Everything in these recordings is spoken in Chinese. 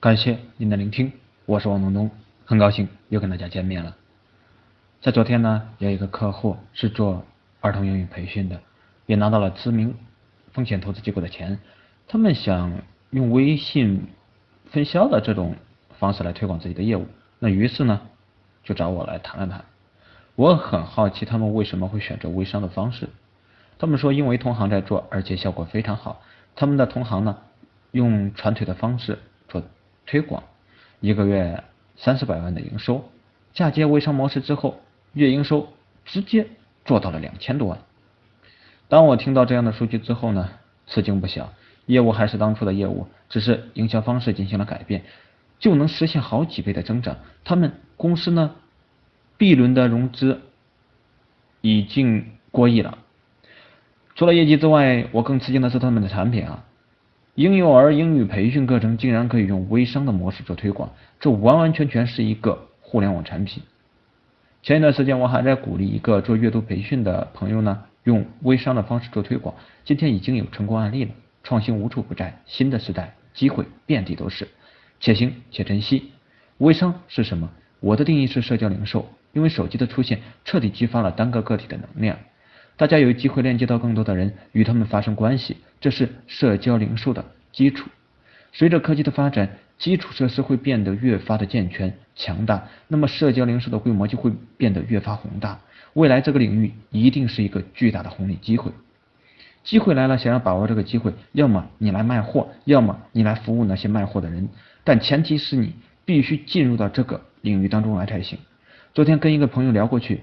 感谢您的聆听，我是王东东，很高兴又跟大家见面了。在昨天呢，有一个客户是做儿童英语培训的，也拿到了知名风险投资机构的钱，他们想用微信分销的这种方式来推广自己的业务，那于是呢就找我来谈了谈。我很好奇他们为什么会选择微商的方式，他们说因为同行在做，而且效果非常好。他们的同行呢用传腿的方式推广，一个月三四百万的营收，嫁接微商模式之后。月营收直接做到了两千多万。当我听到这样的数据之后呢，吃惊不小。业务还是当初的业务，只是营销方式进行了改变，就能实现好几倍的增长。他们公司呢，B 轮的融资已经过亿了。除了业绩之外，我更吃惊的是他们的产品啊！婴幼儿英语培训课程竟然可以用微商的模式做推广，这完完全全是一个互联网产品。前一段时间，我还在鼓励一个做阅读培训的朋友呢，用微商的方式做推广。今天已经有成功案例了。创新无处不在，新的时代机会遍地都是，且行且珍惜。微商是什么？我的定义是社交零售，因为手机的出现彻底激发了单个个体的能量，大家有机会链接到更多的人，与他们发生关系，这是社交零售的基础。随着科技的发展。基础设施会变得越发的健全强大，那么社交零售的规模就会变得越发宏大。未来这个领域一定是一个巨大的红利机会。机会来了，想要把握这个机会，要么你来卖货，要么你来服务那些卖货的人。但前提是你必须进入到这个领域当中来才行。昨天跟一个朋友聊过去，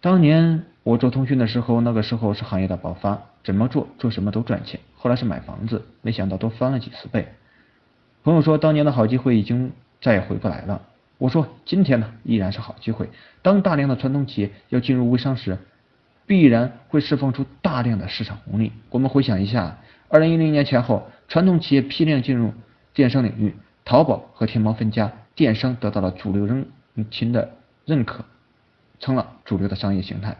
当年我做通讯的时候，那个时候是行业的爆发，怎么做做什么都赚钱。后来是买房子，没想到都翻了几十倍。朋友说，当年的好机会已经再也回不来了。我说，今天呢依然是好机会。当大量的传统企业要进入微商时，必然会释放出大量的市场红利。我们回想一下，二零一零年前后，传统企业批量进入电商领域，淘宝和天猫分家，电商得到了主流人群的认可，成了主流的商业形态。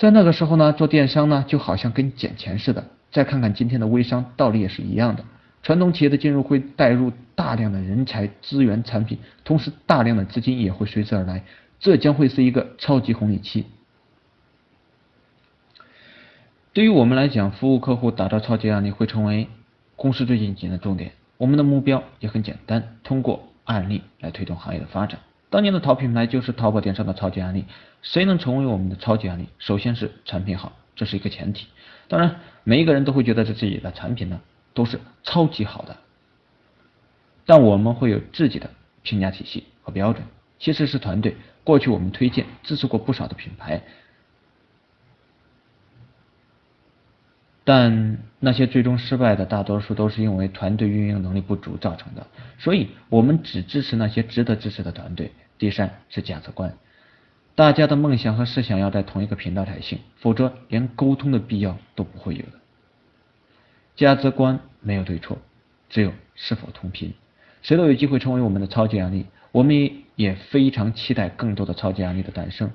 在那个时候呢，做电商呢就好像跟捡钱似的。再看看今天的微商，道理也是一样的。传统企业的进入会带入大量的人才、资源、产品，同时大量的资金也会随之而来，这将会是一个超级红利期。对于我们来讲，服务客户、打造超级案例会成为公司最近几年的重点。我们的目标也很简单，通过案例来推动行业的发展。当年的淘品牌就是淘宝电商的超级案例，谁能成为我们的超级案例？首先是产品好，这是一个前提。当然，每一个人都会觉得这自己的产品呢。都是超级好的，但我们会有自己的评价体系和标准。其实是团队，过去我们推荐支持过不少的品牌，但那些最终失败的大多数都是因为团队运营能力不足造成的。所以我们只支持那些值得支持的团队。第三是价值观，大家的梦想和思想要在同一个频道才行，否则连沟通的必要都不会有的。价值观没有对错，只有是否同频。谁都有机会成为我们的超级案例，我们也非常期待更多的超级案例的诞生。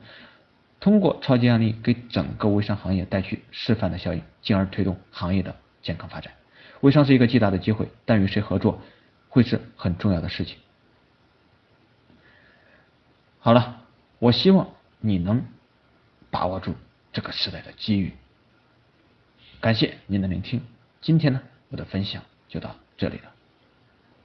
通过超级案例给整个微商行业带去示范的效应，进而推动行业的健康发展。微商是一个巨大的机会，但与谁合作会是很重要的事情。好了，我希望你能把握住这个时代的机遇。感谢您的聆听。今天呢，我的分享就到这里了。